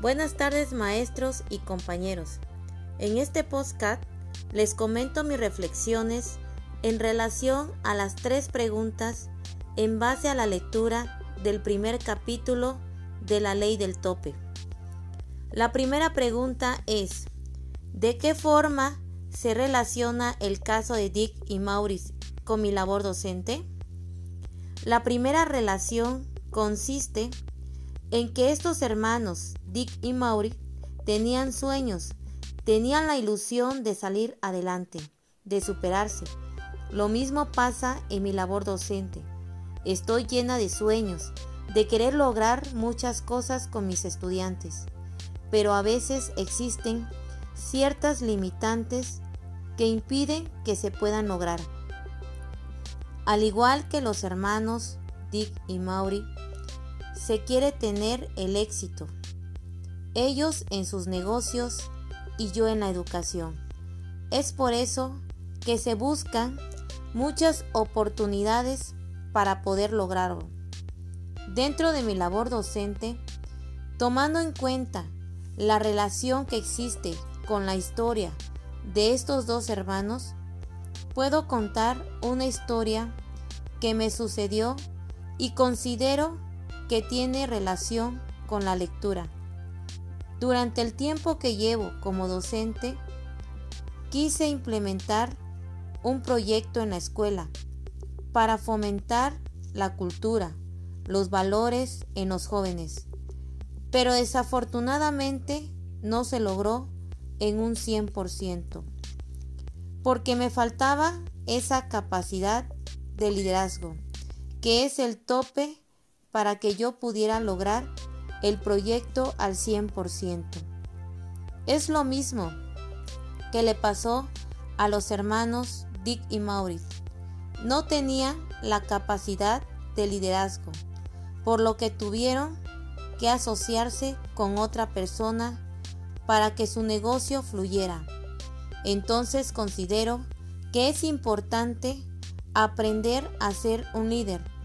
Buenas tardes maestros y compañeros. En este podcast les comento mis reflexiones en relación a las tres preguntas en base a la lectura del primer capítulo de la ley del tope. La primera pregunta es, ¿de qué forma se relaciona el caso de Dick y Maurice con mi labor docente? La primera relación consiste en que estos hermanos, Dick y Maurice, tenían sueños, tenían la ilusión de salir adelante, de superarse. Lo mismo pasa en mi labor docente. Estoy llena de sueños, de querer lograr muchas cosas con mis estudiantes, pero a veces existen ciertas limitantes que impiden que se puedan lograr. Al igual que los hermanos Dick y Maury, se quiere tener el éxito. Ellos en sus negocios y yo en la educación. Es por eso que se buscan muchas oportunidades para poder lograrlo. Dentro de mi labor docente, tomando en cuenta la relación que existe con la historia de estos dos hermanos, puedo contar una historia que me sucedió y considero que tiene relación con la lectura. Durante el tiempo que llevo como docente, quise implementar un proyecto en la escuela para fomentar la cultura, los valores en los jóvenes, pero desafortunadamente no se logró en un 100%, porque me faltaba esa capacidad de liderazgo, que es el tope para que yo pudiera lograr el proyecto al 100%. Es lo mismo que le pasó a los hermanos Dick y Maurice. No tenía la capacidad de liderazgo, por lo que tuvieron que asociarse con otra persona para que su negocio fluyera. Entonces considero que es importante aprender a ser un líder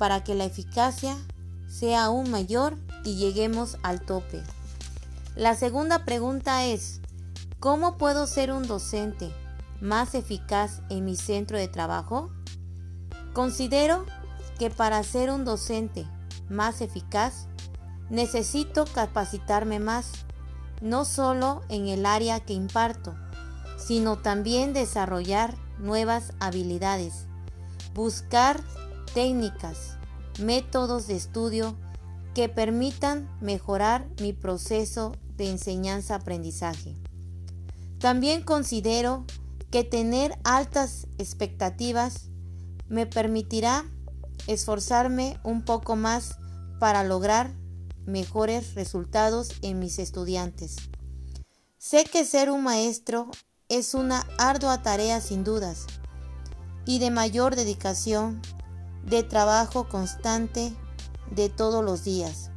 para que la eficacia sea aún mayor y lleguemos al tope. La segunda pregunta es, ¿cómo puedo ser un docente más eficaz en mi centro de trabajo? Considero que para ser un docente más eficaz necesito capacitarme más, no solo en el área que imparto, sino también desarrollar nuevas habilidades, buscar técnicas, métodos de estudio que permitan mejorar mi proceso de enseñanza-aprendizaje. También considero que tener altas expectativas me permitirá esforzarme un poco más para lograr mejores resultados en mis estudiantes. Sé que ser un maestro es una ardua tarea sin dudas y de mayor dedicación de trabajo constante de todos los días.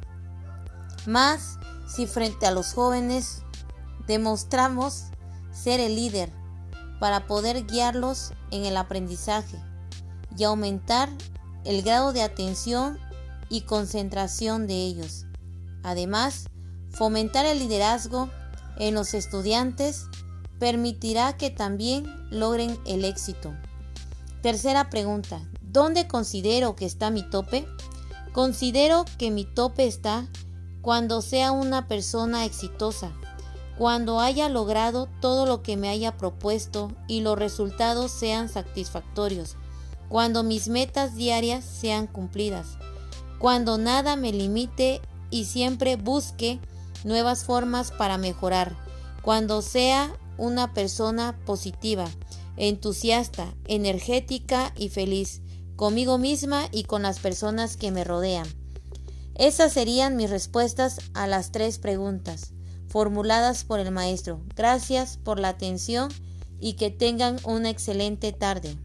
Más si frente a los jóvenes demostramos ser el líder para poder guiarlos en el aprendizaje y aumentar el grado de atención y concentración de ellos. Además, fomentar el liderazgo en los estudiantes permitirá que también logren el éxito. Tercera pregunta, ¿Dónde considero que está mi tope? Considero que mi tope está cuando sea una persona exitosa, cuando haya logrado todo lo que me haya propuesto y los resultados sean satisfactorios, cuando mis metas diarias sean cumplidas, cuando nada me limite y siempre busque nuevas formas para mejorar, cuando sea una persona positiva, entusiasta, energética y feliz, conmigo misma y con las personas que me rodean. Esas serían mis respuestas a las tres preguntas formuladas por el maestro. Gracias por la atención y que tengan una excelente tarde.